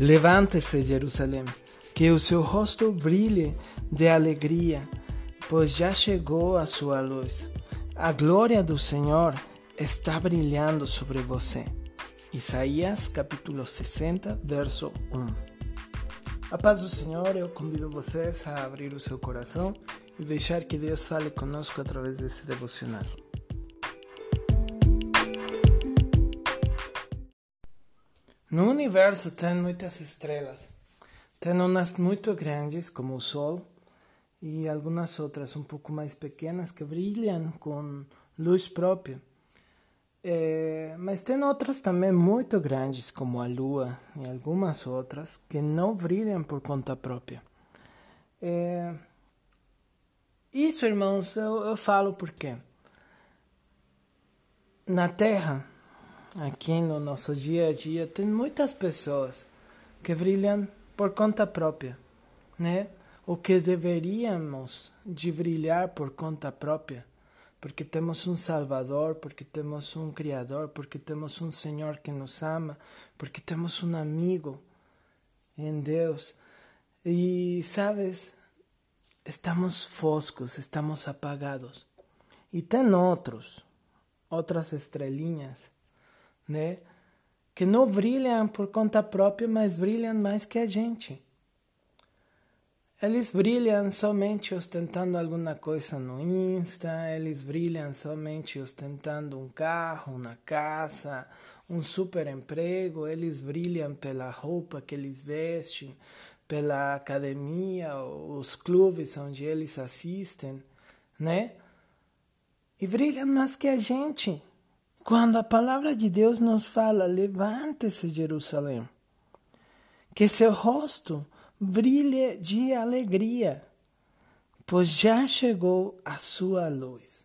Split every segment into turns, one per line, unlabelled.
Levante-se, Jerusalém, que o seu rosto brilhe de alegria, pois já chegou a sua luz. A glória do Senhor está brilhando sobre você. Isaías capítulo 60, verso 1. A paz do Senhor, eu convido vocês a abrir o seu coração e deixar que Deus fale conosco através desse devocional. No universo tem muitas estrelas. Tem umas muito grandes, como o Sol, e algumas outras um pouco mais pequenas que brilham com luz própria. É, mas tem outras também muito grandes, como a Lua e algumas outras, que não brilham por conta própria. É, isso, irmãos, eu, eu falo porque na Terra aqui no nosso dia a dia tem muitas pessoas que brilham por conta própria, né? O que deveríamos de brilhar por conta própria, porque temos um Salvador, porque temos um Criador, porque temos um Senhor que nos ama, porque temos um amigo em Deus. E sabes, estamos foscos, estamos apagados. E tem outros, outras estrelinhas né? Que não brilham por conta própria, mas brilham mais que a gente. Eles brilham somente ostentando alguma coisa no Insta, eles brilham somente ostentando um carro, uma casa, um super emprego, eles brilham pela roupa que eles vestem, pela academia, os clubes onde eles assistem, né? E brilham mais que a gente. Quando a palavra de Deus nos fala, levante-se, Jerusalém, que seu rosto brilhe de alegria, pois já chegou a sua luz.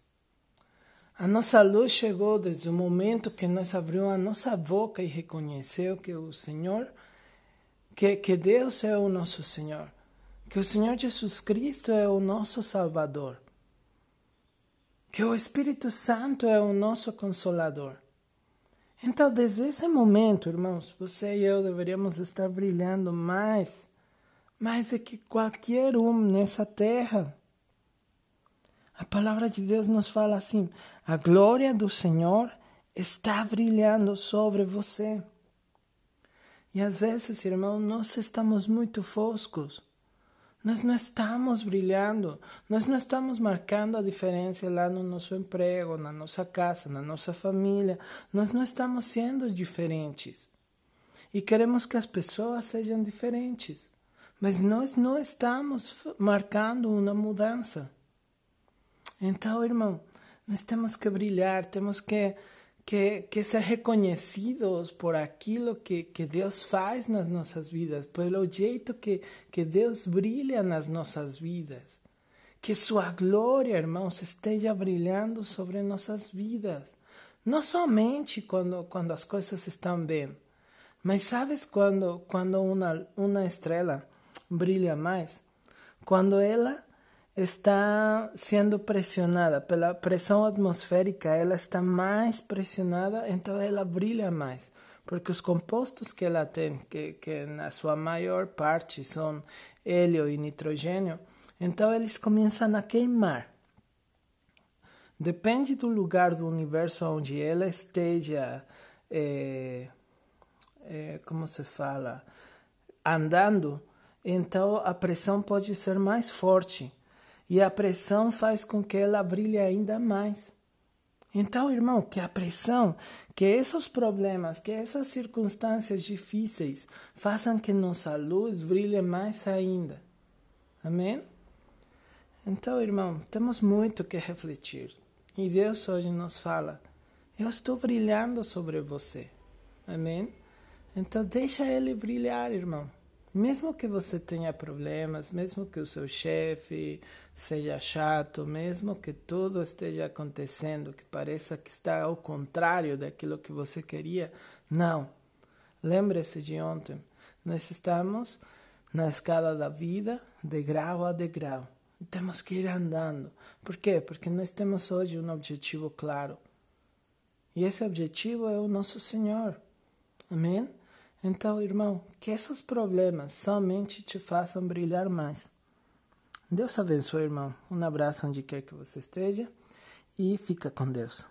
A nossa luz chegou desde o momento que nós abrimos a nossa boca e reconheceu que o Senhor, que, que Deus é o nosso Senhor, que o Senhor Jesus Cristo é o nosso Salvador que o Espírito Santo é o nosso consolador. Então, desde esse momento, irmãos, você e eu deveríamos estar brilhando mais, mais do que qualquer um nessa terra. A palavra de Deus nos fala assim: a glória do Senhor está brilhando sobre você. E às vezes, irmão, nós estamos muito foscos. Nós não estamos brilhando, nós não estamos marcando a diferença lá no nosso emprego, na nossa casa, na nossa família. Nós não estamos sendo diferentes. E queremos que as pessoas sejam diferentes. Mas nós não estamos marcando uma mudança. Então, irmão, nós temos que brilhar, temos que que, que ser reconhecidos por aquilo que, que Deus faz nas nossas vidas, pelo jeito que, que Deus brilha nas nossas vidas. Que Sua glória, irmãos, esteja brilhando sobre nossas vidas. Não somente quando, quando as coisas estão bem, mas sabes quando, quando uma, uma estrela brilha mais? Quando ela está sendo pressionada pela pressão atmosférica, ela está mais pressionada, então ela brilha mais, porque os compostos que ela tem, que, que na sua maior parte são hélio e nitrogênio, então eles começam a queimar. Depende do lugar do universo onde ela esteja, é, é, como se fala, andando, então a pressão pode ser mais forte e a pressão faz com que ela brilhe ainda mais. Então, irmão, que a pressão, que esses problemas, que essas circunstâncias difíceis façam que nossa luz brilhe mais ainda. Amém? Então, irmão, temos muito que refletir. E Deus hoje nos fala: Eu estou brilhando sobre você. Amém? Então, deixa ele brilhar, irmão. Mesmo que você tenha problemas, mesmo que o seu chefe seja chato, mesmo que tudo esteja acontecendo que pareça que está ao contrário daquilo que você queria, não. Lembre-se de ontem. Nós estamos na escada da vida, de grau a degrau. Temos que ir andando. Por quê? Porque nós temos hoje um objetivo claro. E esse objetivo é o nosso Senhor. Amém? Então, irmão, que esses problemas somente te façam brilhar mais. Deus abençoe, irmão. Um abraço onde quer que você esteja e fica com Deus.